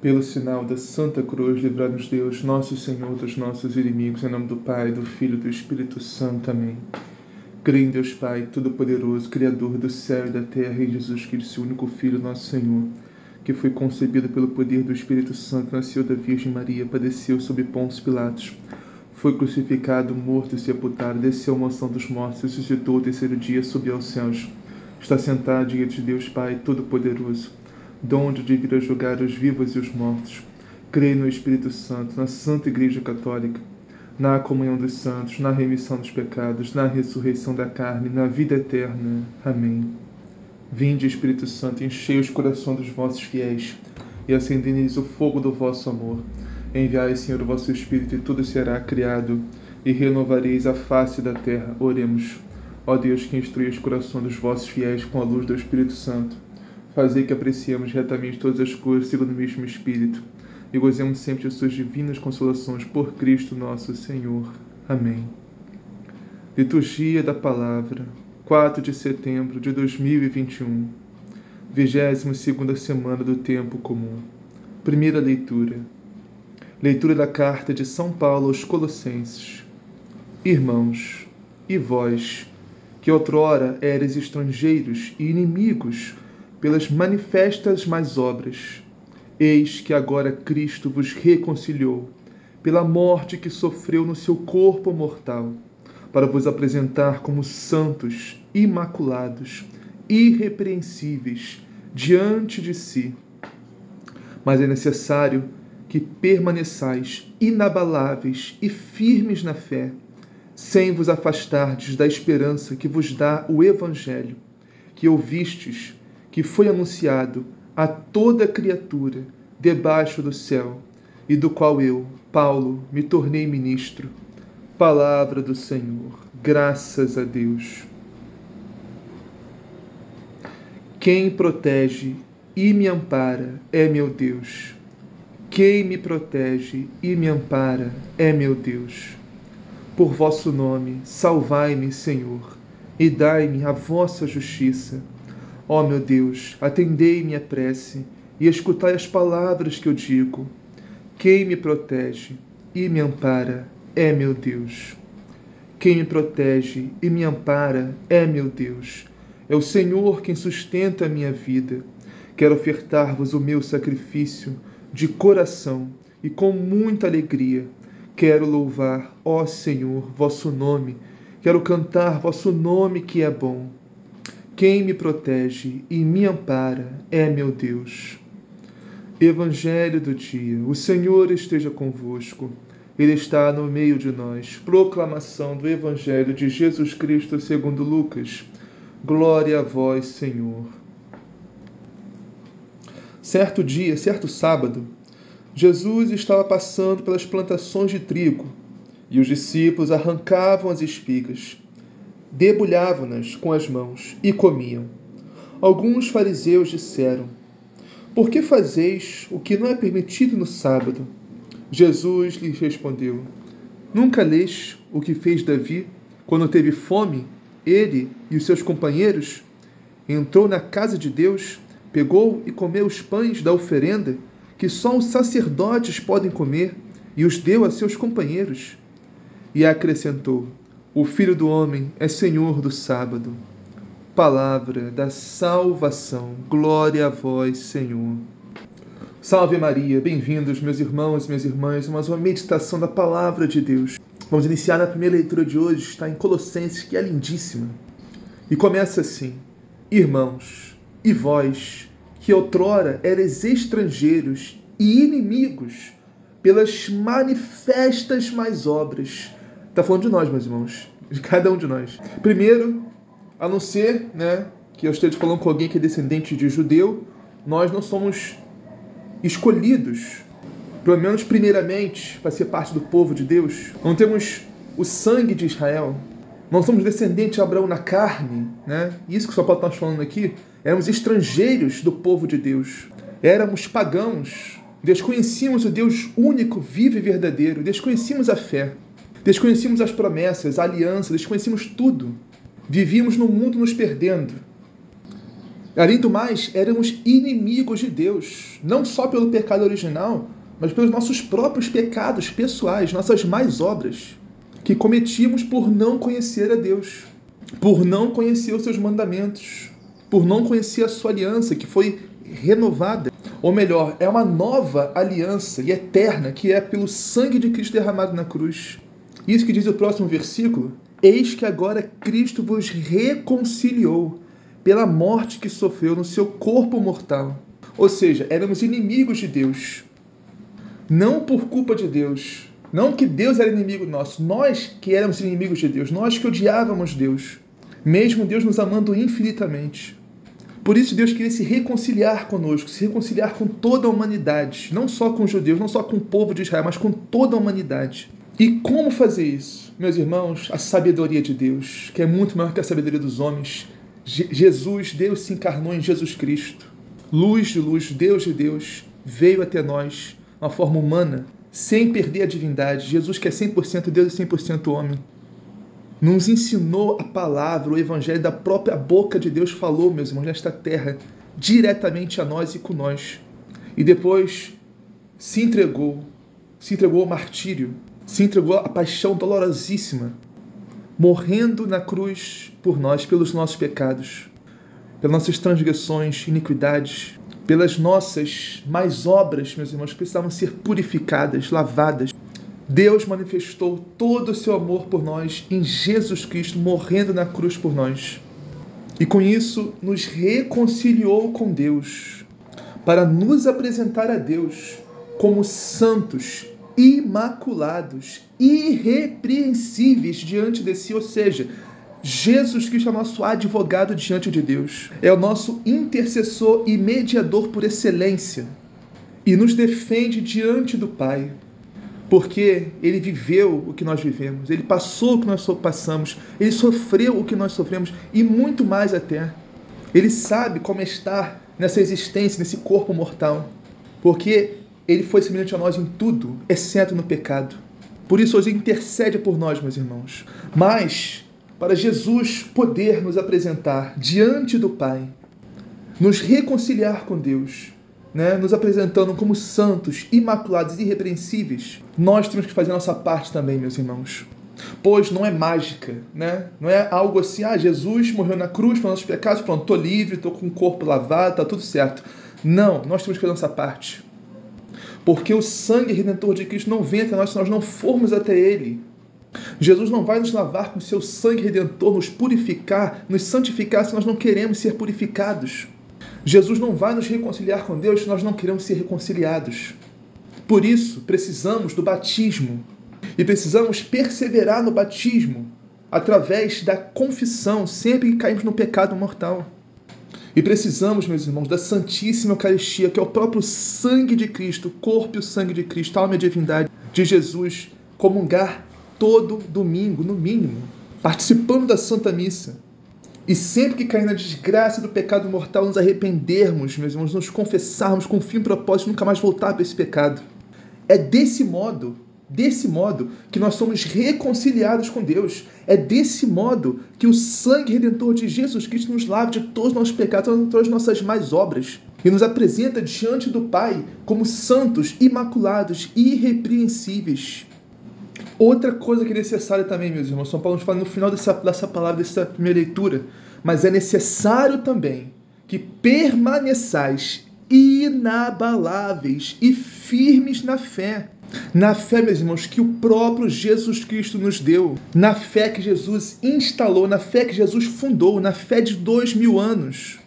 Pelo sinal da Santa Cruz, livrar-nos Deus, nosso Senhor, dos nossos inimigos, em nome do Pai, do Filho e do Espírito Santo. Amém. Creio em Deus Pai, Todo-Poderoso, Criador do céu e da terra, em Jesus Cristo, único Filho, nosso Senhor, que foi concebido pelo poder do Espírito Santo, nasceu da Virgem Maria, padeceu sob Pôncio Pilatos, foi crucificado, morto e sepultado, desceu à mansão dos mortos, ressuscitou o terceiro dia, subiu aos céus, está sentado diante de Deus Pai Todo-Poderoso donde de vir a julgar os vivos e os mortos. Creio no Espírito Santo, na Santa Igreja Católica, na comunhão dos santos, na remissão dos pecados, na ressurreição da carne, na vida eterna. Amém. Vinde, Espírito Santo, enchei os corações dos vossos fiéis e acendei-lhes o fogo do vosso amor. Enviai, Senhor, o vosso Espírito, e tudo será criado, e renovareis a face da terra. Oremos. Ó Deus, que instrui os corações dos vossos fiéis com a luz do Espírito Santo Fazer que apreciemos retamente todas as coisas segundo o mesmo Espírito e gozemos sempre de suas divinas consolações por Cristo nosso Senhor. Amém. Liturgia da Palavra, 4 de setembro de 2021, 22 semana do Tempo Comum. Primeira leitura. Leitura da carta de São Paulo aos Colossenses. Irmãos, e vós, que outrora eres estrangeiros e inimigos pelas manifestas mais obras. Eis que agora Cristo vos reconciliou, pela morte que sofreu no seu corpo mortal, para vos apresentar como santos, imaculados, irrepreensíveis diante de si. Mas é necessário que permaneçais inabaláveis e firmes na fé, sem vos afastardes da esperança que vos dá o Evangelho, que ouvistes que foi anunciado a toda criatura debaixo do céu, e do qual eu, Paulo, me tornei ministro. Palavra do Senhor. Graças a Deus. Quem protege e me ampara é meu Deus. Quem me protege e me ampara é meu Deus. Por vosso nome, salvai-me, Senhor, e dai-me a vossa justiça Ó oh, meu Deus, atendei minha prece e escutai as palavras que eu digo. Quem me protege e me ampara é meu Deus. Quem me protege e me ampara é meu Deus. É o Senhor quem sustenta a minha vida. Quero ofertar-vos o meu sacrifício de coração e com muita alegria. Quero louvar, ó Senhor, vosso nome. Quero cantar vosso nome que é bom quem me protege e me ampara é meu Deus. Evangelho do dia. O Senhor esteja convosco. Ele está no meio de nós. Proclamação do Evangelho de Jesus Cristo segundo Lucas. Glória a vós, Senhor. Certo dia, certo sábado, Jesus estava passando pelas plantações de trigo e os discípulos arrancavam as espigas debulhavam-nas com as mãos e comiam. Alguns fariseus disseram: Por que fazeis o que não é permitido no sábado? Jesus lhes respondeu: Nunca lês o que fez Davi quando teve fome, ele e os seus companheiros? Entrou na casa de Deus, pegou e comeu os pães da oferenda que só os sacerdotes podem comer e os deu a seus companheiros. E acrescentou: o Filho do Homem é Senhor do sábado. Palavra da salvação. Glória a vós, Senhor. Salve Maria, bem-vindos, meus irmãos e minhas irmãs, a mais uma meditação da Palavra de Deus. Vamos iniciar na primeira leitura de hoje, está em Colossenses, que é lindíssima. E começa assim: Irmãos, e vós, que outrora eres estrangeiros e inimigos pelas manifestas mais obras, Está falando de nós, meus irmãos, de cada um de nós. Primeiro, a não ser né, que eu esteja falando com alguém que é descendente de judeu, nós não somos escolhidos, pelo menos primeiramente, para ser parte do povo de Deus. Não temos o sangue de Israel. Não somos descendentes de Abraão na carne. Né? Isso que o São Paulo está falando aqui. Éramos estrangeiros do povo de Deus. Éramos pagãos. Desconhecíamos o Deus único, vivo e verdadeiro. Desconhecíamos a fé. Desconhecíamos as promessas, a aliança, desconhecíamos tudo. Vivíamos no mundo nos perdendo. Além do mais, éramos inimigos de Deus, não só pelo pecado original, mas pelos nossos próprios pecados pessoais, nossas más obras, que cometíamos por não conhecer a Deus, por não conhecer os seus mandamentos, por não conhecer a sua aliança, que foi renovada. Ou melhor, é uma nova aliança e eterna, que é pelo sangue de Cristo derramado na cruz. Isso que diz o próximo versículo: Eis que agora Cristo vos reconciliou pela morte que sofreu no seu corpo mortal. Ou seja, éramos inimigos de Deus. Não por culpa de Deus. Não que Deus era inimigo nosso. Nós que éramos inimigos de Deus. Nós que odiávamos Deus. Mesmo Deus nos amando infinitamente. Por isso Deus queria se reconciliar conosco, se reconciliar com toda a humanidade, não só com os judeus, não só com o povo de Israel, mas com toda a humanidade. E como fazer isso? Meus irmãos, a sabedoria de Deus, que é muito maior que a sabedoria dos homens. Je Jesus, Deus se encarnou em Jesus Cristo. Luz de luz, Deus de Deus, veio até nós, uma forma humana, sem perder a divindade. Jesus que é 100% Deus e 100% homem nos ensinou a palavra, o evangelho da própria boca de Deus falou, meus irmãos, nesta terra, diretamente a nós e com nós. E depois se entregou, se entregou ao martírio, se entregou à paixão dolorosíssima, morrendo na cruz por nós, pelos nossos pecados, pelas nossas transgressões, iniquidades, pelas nossas mais obras, meus irmãos, que precisavam ser purificadas, lavadas. Deus manifestou todo o seu amor por nós em Jesus Cristo, morrendo na cruz por nós. E com isso nos reconciliou com Deus, para nos apresentar a Deus como santos, imaculados, irrepreensíveis diante de si, ou seja, Jesus Cristo é o nosso advogado diante de Deus, é o nosso intercessor e mediador por excelência. E nos defende diante do Pai. Porque ele viveu o que nós vivemos, ele passou o que nós passamos, ele sofreu o que nós sofremos. E muito mais até. Ele sabe como estar nessa existência, nesse corpo mortal, porque ele foi semelhante a nós em tudo, exceto no pecado. Por isso, hoje intercede por nós, meus irmãos. Mas, para Jesus poder nos apresentar diante do Pai, nos reconciliar com Deus, né, nos apresentando como santos, imaculados e irrepreensíveis, nós temos que fazer nossa parte também, meus irmãos. Pois não é mágica, né? Não é algo assim, ah, Jesus morreu na cruz para nossos pecados, pronto, estou livre, estou com o corpo lavado, está tudo certo. Não, nós temos que fazer nossa parte. Porque o sangue redentor de Cristo não vem até nós se nós não formos até Ele. Jesus não vai nos lavar com seu sangue redentor, nos purificar, nos santificar se nós não queremos ser purificados. Jesus não vai nos reconciliar com Deus se nós não queremos ser reconciliados. Por isso, precisamos do batismo e precisamos perseverar no batismo através da confissão sempre que caímos no pecado mortal. E precisamos, meus irmãos, da Santíssima Eucaristia, que é o próprio sangue de Cristo, corpo e o sangue de Cristo, alma e divindade de Jesus, comungar todo domingo, no mínimo, participando da Santa Missa e sempre que cair na desgraça do pecado mortal, nos arrependermos, meus irmãos, nos confessarmos com fim e propósito, nunca mais voltar para esse pecado. É desse modo, desse modo, que nós somos reconciliados com Deus. É desse modo que o sangue redentor de Jesus Cristo nos lava de todos os nossos pecados, de todas as nossas más obras. E nos apresenta diante do Pai como santos, imaculados, irrepreensíveis. Outra coisa que é necessária também, meus irmãos, São Paulo nos fala no final dessa, dessa palavra, dessa primeira leitura, mas é necessário também que permaneçais inabaláveis e firmes na fé. Na fé, meus irmãos, que o próprio Jesus Cristo nos deu, na fé que Jesus instalou, na fé que Jesus fundou, na fé de dois mil anos,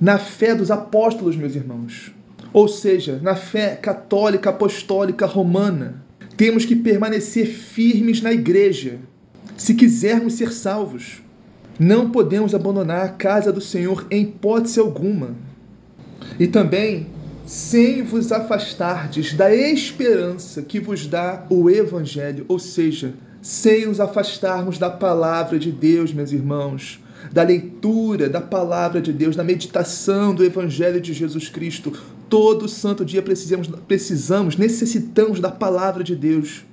na fé dos apóstolos, meus irmãos. Ou seja, na fé católica, apostólica, romana, temos que permanecer firmes na igreja, se quisermos ser salvos. Não podemos abandonar a casa do Senhor em hipótese alguma. E também, sem vos afastardes da esperança que vos dá o Evangelho, ou seja, sem nos afastarmos da palavra de Deus, meus irmãos, da leitura da palavra de Deus, da meditação do Evangelho de Jesus Cristo. Todo santo dia precisamos, precisamos, necessitamos da palavra de Deus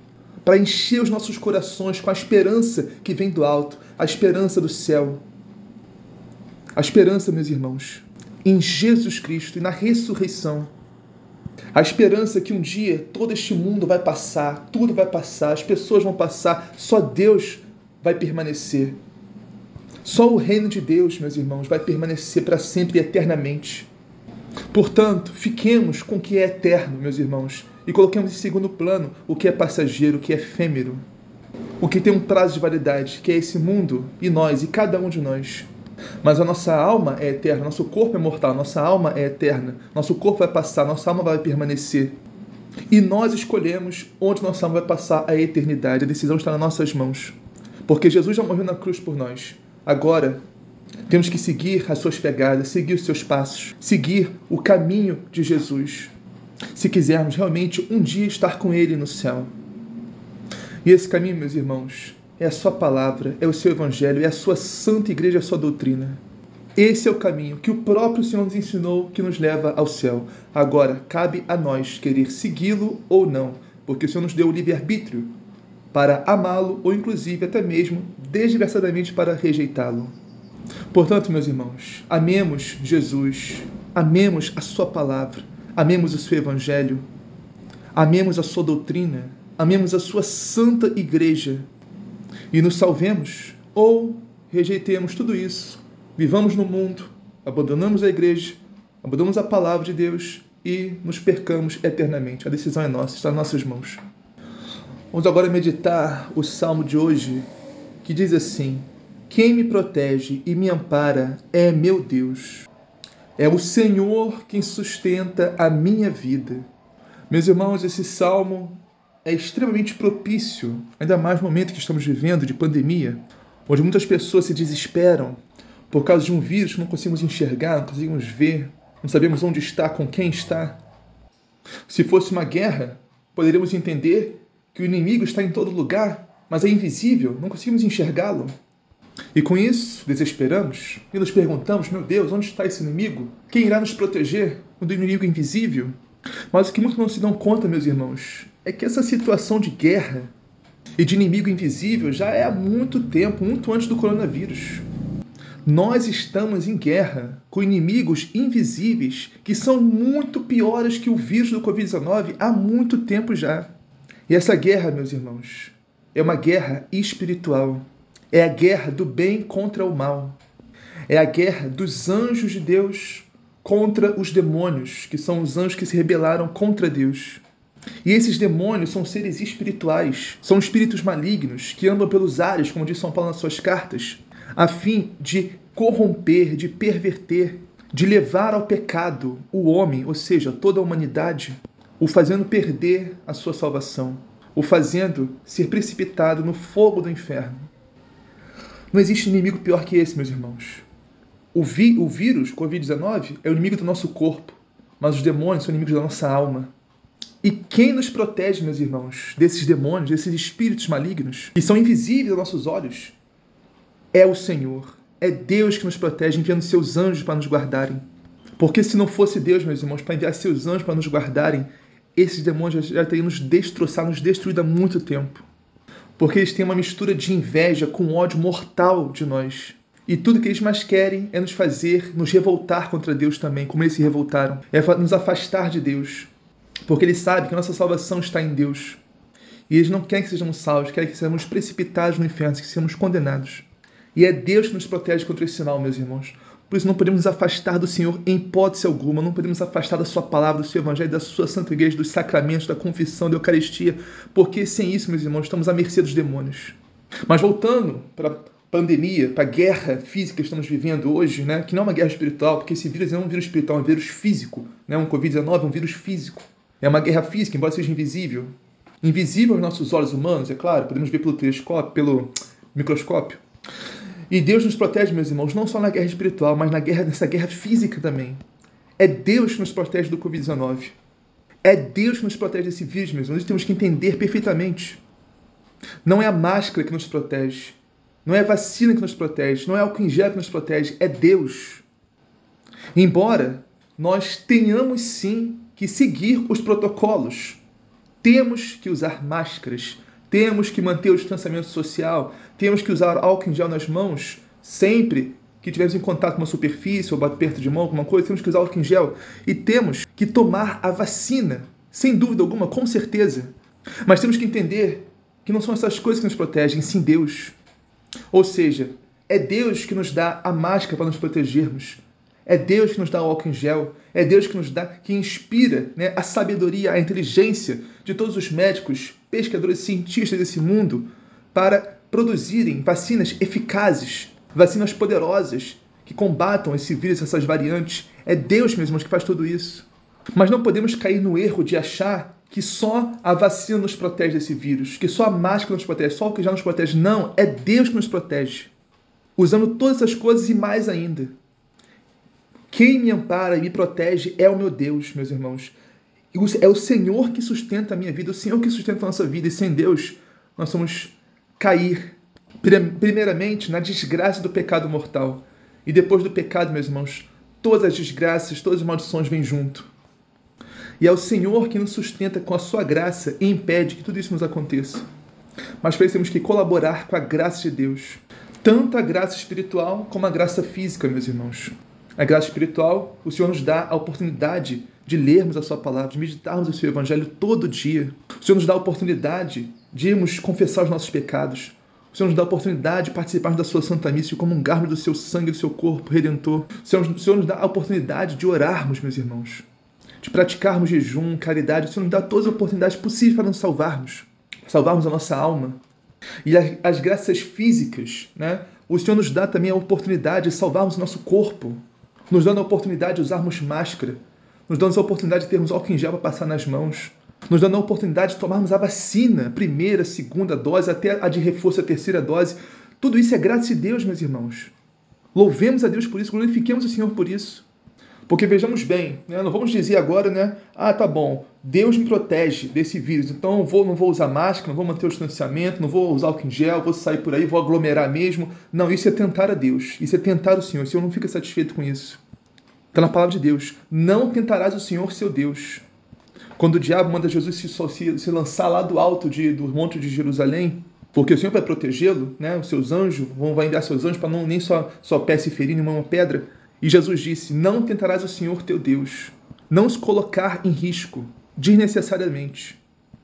para encher os nossos corações com a esperança que vem do alto, a esperança do céu. A esperança, meus irmãos, em Jesus Cristo e na ressurreição. A esperança que um dia todo este mundo vai passar, tudo vai passar, as pessoas vão passar, só Deus vai permanecer. Só o reino de Deus, meus irmãos, vai permanecer para sempre e eternamente. Portanto, fiquemos com o que é eterno, meus irmãos, e coloquemos em segundo plano o que é passageiro, o que é efêmero, o que tem um prazo de validade, que é esse mundo e nós, e cada um de nós. Mas a nossa alma é eterna, nosso corpo é mortal, nossa alma é eterna, nosso corpo vai passar, nossa alma vai permanecer. E nós escolhemos onde nossa alma vai passar a eternidade. A decisão está nas nossas mãos. Porque Jesus já morreu na cruz por nós. Agora, temos que seguir as suas pegadas, seguir os seus passos, seguir o caminho de Jesus, se quisermos realmente um dia estar com Ele no céu. E esse caminho, meus irmãos, é a Sua palavra, é o seu Evangelho, é a Sua santa igreja, a Sua doutrina. Esse é o caminho que o próprio Senhor nos ensinou que nos leva ao céu. Agora, cabe a nós querer segui-lo ou não, porque o Senhor nos deu o livre-arbítrio para amá-lo ou, inclusive, até mesmo desgraçadamente para rejeitá-lo. Portanto, meus irmãos, amemos Jesus, amemos a Sua palavra, amemos o seu Evangelho, amemos a Sua doutrina, amemos a Sua santa igreja e nos salvemos ou rejeitemos tudo isso, vivamos no mundo, abandonamos a igreja, abandonamos a palavra de Deus e nos percamos eternamente. A decisão é nossa, está em nossas mãos. Vamos agora meditar o salmo de hoje, que diz assim: Quem me protege e me ampara é meu Deus. É o Senhor quem sustenta a minha vida. Meus irmãos, esse salmo é extremamente propício, ainda mais no momento que estamos vivendo de pandemia, onde muitas pessoas se desesperam por causa de um vírus que não conseguimos enxergar, não conseguimos ver, não sabemos onde está, com quem está. Se fosse uma guerra, poderíamos entender que o inimigo está em todo lugar, mas é invisível, não conseguimos enxergá-lo. E com isso, desesperamos e nos perguntamos: meu Deus, onde está esse inimigo? Quem irá nos proteger do inimigo invisível? Mas o que muitos não se dão conta, meus irmãos, é que essa situação de guerra e de inimigo invisível já é há muito tempo, muito antes do coronavírus. Nós estamos em guerra com inimigos invisíveis que são muito piores que o vírus do Covid-19 há muito tempo já. E essa guerra, meus irmãos, é uma guerra espiritual. É a guerra do bem contra o mal. É a guerra dos anjos de Deus contra os demônios, que são os anjos que se rebelaram contra Deus. E esses demônios são seres espirituais, são espíritos malignos que andam pelos ares, como diz São Paulo nas suas cartas, a fim de corromper, de perverter, de levar ao pecado o homem, ou seja, toda a humanidade o fazendo perder a sua salvação, o fazendo ser precipitado no fogo do inferno. Não existe inimigo pior que esse, meus irmãos. O, vi, o vírus, Covid-19, é o inimigo do nosso corpo, mas os demônios são inimigos da nossa alma. E quem nos protege, meus irmãos, desses demônios, desses espíritos malignos, que são invisíveis aos nossos olhos, é o Senhor. É Deus que nos protege, enviando seus anjos para nos guardarem. Porque se não fosse Deus, meus irmãos, para enviar seus anjos para nos guardarem, esses demônios já teriam nos destroçado, nos destruído há muito tempo. Porque eles têm uma mistura de inveja com ódio mortal de nós. E tudo que eles mais querem é nos fazer nos revoltar contra Deus também, como eles se revoltaram. É nos afastar de Deus. Porque eles sabem que a nossa salvação está em Deus. E eles não querem que sejamos salvos, querem que sejamos precipitados no inferno, que sejamos condenados. E é Deus que nos protege contra esse sinal, meus irmãos. Por isso não podemos nos afastar do Senhor em hipótese alguma, não podemos afastar da sua palavra, do seu evangelho, da sua santa igreja, dos sacramentos, da confissão, da Eucaristia, porque sem isso, meus irmãos, estamos à mercê dos demônios. Mas voltando para pandemia, para a guerra física que estamos vivendo hoje, né, que não é uma guerra espiritual, porque esse vírus é um vírus espiritual, é um vírus físico, né, um Covid-19 é um vírus físico. É uma guerra física, embora seja invisível. Invisível aos nossos olhos humanos, é claro, podemos ver pelo telescópio, pelo microscópio. E Deus nos protege, meus irmãos, não só na guerra espiritual, mas na guerra, nessa guerra física também. É Deus que nos protege do Covid-19. É Deus que nos protege desse vírus, meus irmãos. Nós temos que entender perfeitamente. Não é a máscara que nos protege. Não é vacina que nos protege. Não é o que gel que nos protege. É Deus. Embora nós tenhamos sim que seguir os protocolos, temos que usar máscaras, temos que manter o distanciamento social, temos que usar álcool em gel nas mãos sempre que tivermos em contato com uma superfície ou bate perto de mão, alguma coisa, temos que usar álcool em gel e temos que tomar a vacina, sem dúvida alguma, com certeza. Mas temos que entender que não são essas coisas que nos protegem, sim Deus. Ou seja, é Deus que nos dá a máscara para nos protegermos. É Deus que nos dá o álcool em gel. É Deus que nos dá, que inspira né, a sabedoria, a inteligência de todos os médicos, pescadores, cientistas desse mundo para produzirem vacinas eficazes, vacinas poderosas que combatam esse vírus, essas variantes. É Deus, meus irmãos, que faz tudo isso. Mas não podemos cair no erro de achar que só a vacina nos protege desse vírus, que só a máscara nos protege, só o que já nos protege. Não, é Deus que nos protege. Usando todas essas coisas e mais ainda. Quem me ampara e me protege é o meu Deus, meus irmãos. É o Senhor que sustenta a minha vida, o Senhor que sustenta a nossa vida, e sem Deus nós vamos cair, primeiramente, na desgraça do pecado mortal. E depois do pecado, meus irmãos, todas as desgraças, todas as maldições vêm junto. E é o Senhor que nos sustenta com a sua graça e impede que tudo isso nos aconteça. Mas temos que colaborar com a graça de Deus. Tanto a graça espiritual como a graça física, meus irmãos. A graça espiritual, o Senhor nos dá a oportunidade de lermos a Sua palavra, de meditarmos o Seu Evangelho todo dia. O Senhor nos dá a oportunidade de irmos confessar os nossos pecados. O Senhor nos dá a oportunidade de participarmos da Sua Santa Missa e comungarmos do Seu sangue e do Seu corpo redentor. O Senhor, o Senhor nos dá a oportunidade de orarmos, meus irmãos de praticarmos jejum, caridade. O Senhor nos dá todas as oportunidades possíveis para nos salvarmos, salvarmos a nossa alma. E as graças físicas, né? O Senhor nos dá também a oportunidade de salvarmos o nosso corpo, nos dando a oportunidade de usarmos máscara, nos dando a oportunidade de termos álcool em gel para passar nas mãos, nos dando a oportunidade de tomarmos a vacina, primeira, segunda dose, até a de reforço, a terceira dose. Tudo isso é graça de Deus, meus irmãos. Louvemos a Deus por isso, glorifiquemos o Senhor por isso. Porque vejamos bem, né? não vamos dizer agora, né? Ah, tá bom, Deus me protege desse vírus, então eu vou, não vou usar máscara, não vou manter o distanciamento, não vou usar álcool em gel, vou sair por aí, vou aglomerar mesmo. Não, isso é tentar a Deus, isso é tentar o Senhor. O Senhor não fica satisfeito com isso. Está na palavra de Deus. Não tentarás o Senhor, seu Deus. Quando o diabo manda Jesus se, se, se lançar lá do alto de, do monte de Jerusalém, porque o Senhor vai protegê-lo, né? Os seus anjos vão vai enviar seus anjos para não nem só só pé se ferir em uma pedra. E Jesus disse: Não tentarás o Senhor teu Deus, não os colocar em risco, desnecessariamente.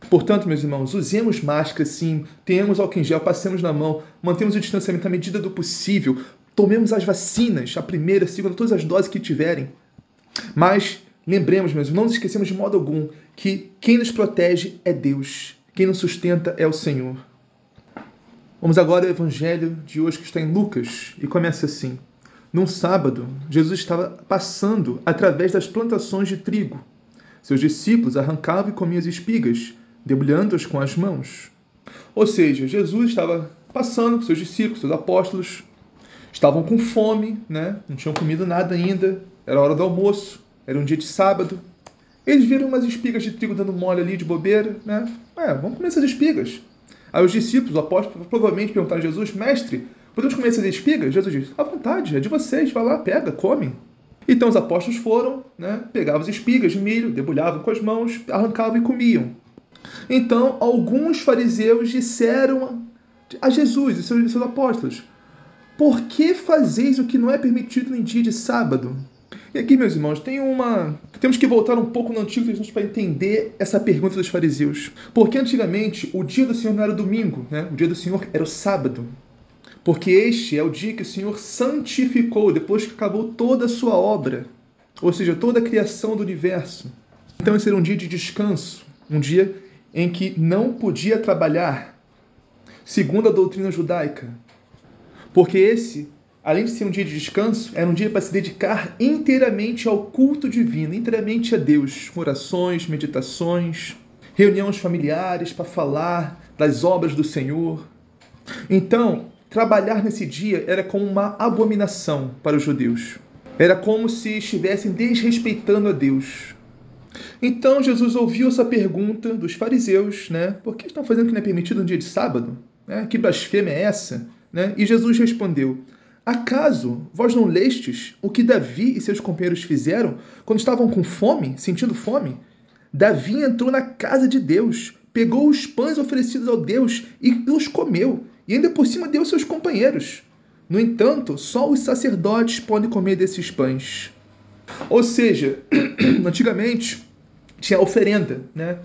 Portanto, meus irmãos, usemos máscara sim, tenhamos álcool em gel, passemos na mão, mantemos o distanciamento à medida do possível, tomemos as vacinas, a primeira, a segunda, todas as doses que tiverem. Mas lembremos, meus irmãos, não nos esquecemos de modo algum que quem nos protege é Deus, quem nos sustenta é o Senhor. Vamos agora ao evangelho de hoje que está em Lucas e começa assim. Num sábado, Jesus estava passando através das plantações de trigo. Seus discípulos arrancavam e comiam as espigas, debulhando-as com as mãos. Ou seja, Jesus estava passando com seus discípulos, seus apóstolos, estavam com fome, né? não tinham comido nada ainda, era hora do almoço, era um dia de sábado. Eles viram umas espigas de trigo dando mole ali de bobeira, né? É, vamos comer essas espigas. Aí os discípulos, os apóstolos, provavelmente perguntaram a Jesus, mestre, Podemos comer essas espigas? Jesus diz: à vontade, é de vocês, vai lá, pega, come. Então os apóstolos foram, né, pegavam as espigas de milho, debulhavam com as mãos, arrancavam e comiam. Então alguns fariseus disseram a Jesus e seus, seus apóstolos: Por que fazeis o que não é permitido em dia de sábado? E aqui, meus irmãos, tem uma. Temos que voltar um pouco no Antigo Testamento para entender essa pergunta dos fariseus. Porque antigamente o dia do Senhor não era domingo, né? o dia do Senhor era o sábado porque este é o dia que o Senhor santificou depois que acabou toda a sua obra, ou seja, toda a criação do universo. Então esse era um dia de descanso, um dia em que não podia trabalhar, segundo a doutrina judaica. Porque esse, além de ser um dia de descanso, era um dia para se dedicar inteiramente ao culto divino, inteiramente a Deus, orações, meditações, reuniões familiares para falar das obras do Senhor. Então, Trabalhar nesse dia era como uma abominação para os judeus. Era como se estivessem desrespeitando a Deus. Então Jesus ouviu essa pergunta dos fariseus, né? Por que estão fazendo o que não é permitido no dia de sábado? Né? Que blasfêmia é essa? Né? E Jesus respondeu: Acaso vós não lestes o que Davi e seus companheiros fizeram quando estavam com fome, sentindo fome? Davi entrou na casa de Deus, pegou os pães oferecidos ao Deus e os comeu e ainda por cima deu seus companheiros. No entanto, só os sacerdotes podem comer desses pães. Ou seja, antigamente tinha oferenda, né?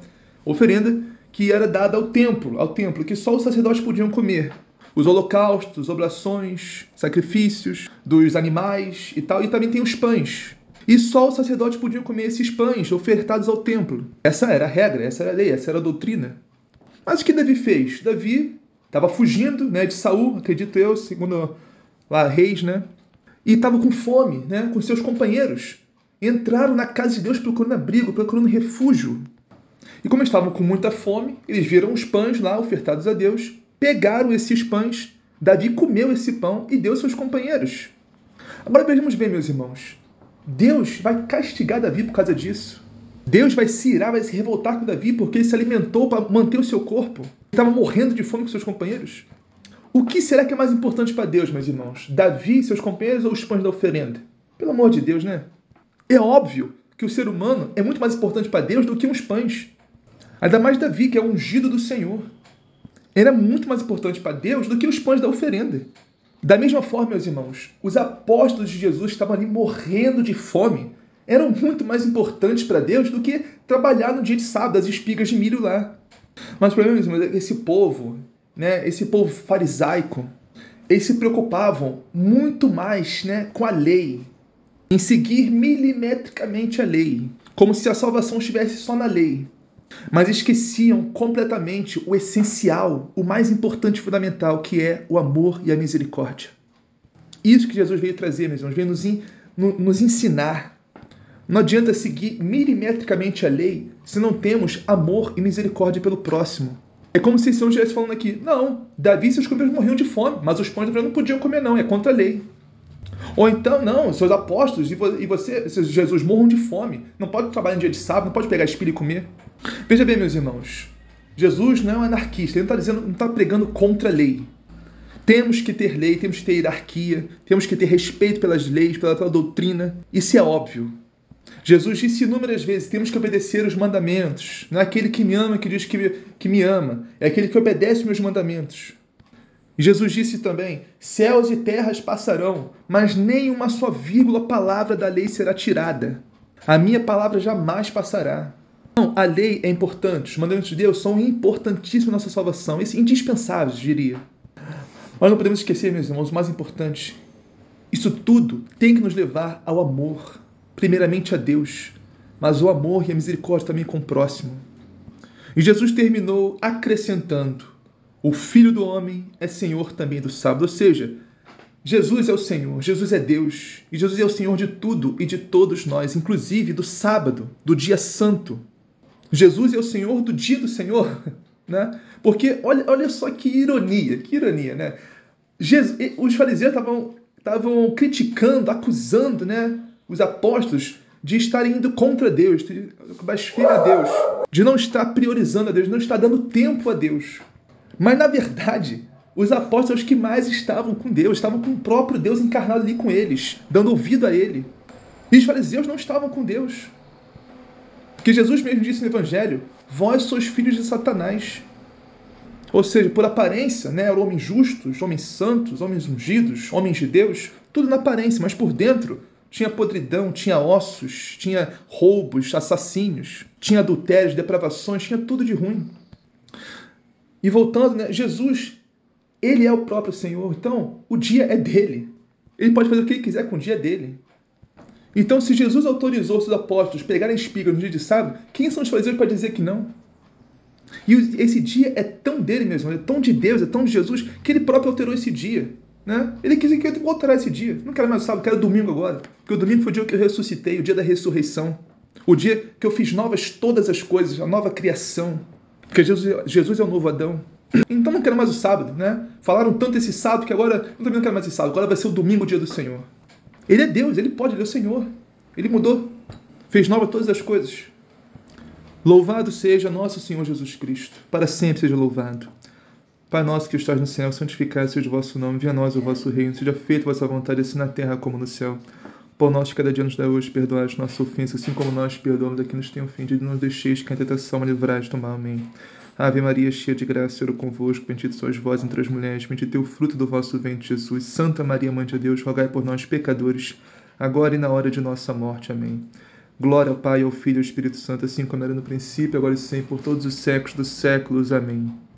Oferenda que era dada ao templo, ao templo, que só os sacerdotes podiam comer. Os holocaustos, oblações, sacrifícios dos animais e tal, e também tem os pães. E só os sacerdotes podiam comer esses pães ofertados ao templo. Essa era a regra, essa era a lei, essa era a doutrina. Mas o que Davi fez? Davi estava fugindo né, de Saul, acredito eu, segundo lá, reis, né? E estava com fome, né? Com seus companheiros. Entraram na casa de Deus procurando abrigo, procurando refúgio. E como estavam com muita fome, eles viram os pães lá ofertados a Deus, pegaram esses pães, Davi comeu esse pão e deu aos seus companheiros. Agora vejamos bem, meus irmãos. Deus vai castigar Davi por causa disso. Deus vai se irar, vai se revoltar com Davi porque ele se alimentou para manter o seu corpo. Estava morrendo de fome com seus companheiros. O que será que é mais importante para Deus, meus irmãos? Davi e seus companheiros ou os pães da oferenda? Pelo amor de Deus, né? É óbvio que o ser humano é muito mais importante para Deus do que uns pães. Ainda mais Davi, que é ungido do Senhor. Ele é muito mais importante para Deus do que os pães da oferenda. Da mesma forma, meus irmãos, os apóstolos de Jesus estavam ali morrendo de fome. Eram muito mais importantes para Deus do que trabalhar no dia de sábado, as espigas de milho lá. Mas o problema, meus irmãos, é que esse povo, né, esse povo farisaico, eles se preocupavam muito mais né, com a lei, em seguir milimetricamente a lei, como se a salvação estivesse só na lei mas esqueciam completamente o essencial, o mais importante e fundamental, que é o amor e a misericórdia. Isso que Jesus veio trazer, meus irmãos, veio nos, in, no, nos ensinar. Não adianta seguir milimetricamente a lei se não temos amor e misericórdia pelo próximo. É como se o Senhor estivesse falando aqui: não, Davi e seus companheiros morriam de fome, mas os pães não podiam comer, não, é contra a lei. Ou então, não, seus apóstolos e você, Jesus, morram de fome. Não pode trabalhar no dia de sábado, não pode pegar espírito e comer. Veja bem, meus irmãos. Jesus não é um anarquista, ele não está dizendo, não está pregando contra a lei. Temos que ter lei, temos que ter hierarquia, temos que ter respeito pelas leis, pela, pela doutrina. Isso é óbvio. Jesus disse inúmeras vezes: temos que obedecer os mandamentos. Não é aquele que me ama que diz que me, que me ama, é aquele que obedece os meus mandamentos. Jesus disse também: Céus e terras passarão, mas nem uma só vírgula palavra da lei será tirada. A minha palavra jamais passará. Não, a lei é importante, os mandamentos de Deus são importantíssimos na nossa salvação, esse indispensáveis, diria. Mas não podemos esquecer, meus irmãos, o mais importante. Isso tudo tem que nos levar ao amor, primeiramente a Deus, mas o amor e a misericórdia também com o próximo. E Jesus terminou acrescentando: o Filho do Homem é Senhor também do sábado. Ou seja, Jesus é o Senhor, Jesus é Deus, e Jesus é o Senhor de tudo e de todos nós, inclusive do sábado, do dia santo. Jesus é o Senhor do dia do Senhor, né? Porque olha, olha só que ironia, que ironia, né? Jesus, os fariseus estavam estavam criticando, acusando, né, os apóstolos de estarem indo contra Deus, de blasfemar a Deus, de não estar priorizando a Deus, de não estar dando tempo a Deus. Mas na verdade, os apóstolos que mais estavam com Deus, estavam com o próprio Deus encarnado ali com eles, dando ouvido a ele. E os fariseus não estavam com Deus. Porque Jesus mesmo disse no Evangelho: Vós sois filhos de Satanás. Ou seja, por aparência, né, eram homens justos, homens santos, homens ungidos, homens de Deus, tudo na aparência, mas por dentro tinha podridão, tinha ossos, tinha roubos, assassínios, tinha adultérios, depravações, tinha tudo de ruim. E voltando, né, Jesus, ele é o próprio Senhor. Então, o dia é dele. Ele pode fazer o que ele quiser com o dia dele. Então, se Jesus autorizou seus apóstolos pegarem espiga no dia de sábado, quem são os fariseus para dizer que não? E esse dia é tão dele mesmo, é tão de Deus, é tão de Jesus, que ele próprio alterou esse dia. Né? Ele quis que alterar esse dia. Não quero mais o sábado, quero domingo agora. Porque o domingo foi o dia que eu ressuscitei, o dia da ressurreição. O dia que eu fiz novas todas as coisas, a nova criação. Porque Jesus, Jesus é o novo Adão. Então não quero mais o sábado, né? Falaram tanto esse sábado que agora eu também não quero mais esse sábado. Agora vai ser o domingo, o dia do Senhor. Ele é Deus, ele pode, ele é o Senhor. Ele mudou, fez nova todas as coisas. Louvado seja nosso Senhor Jesus Cristo, para sempre seja louvado. Pai nosso que estás no céu, santificado seja o vosso nome, venha a nós o vosso reino, seja feita a vossa vontade, assim na terra como no céu. Pão nosso cada dia nos dá hoje, perdoai as nossas ofensas, assim como nós perdoamos a quem nos tem ofendido, não nos deixeis que a tentação me livrai de tomar. Amém. Ave Maria, cheia de graça, Senhor é convosco, bendito sois vós entre as mulheres, bendito é o fruto do vosso ventre, Jesus. Santa Maria, Mãe de Deus, rogai por nós, pecadores, agora e na hora de nossa morte. Amém. Glória ao Pai, ao Filho e ao Espírito Santo, assim como era no princípio, agora e sempre, por todos os séculos dos séculos. Amém.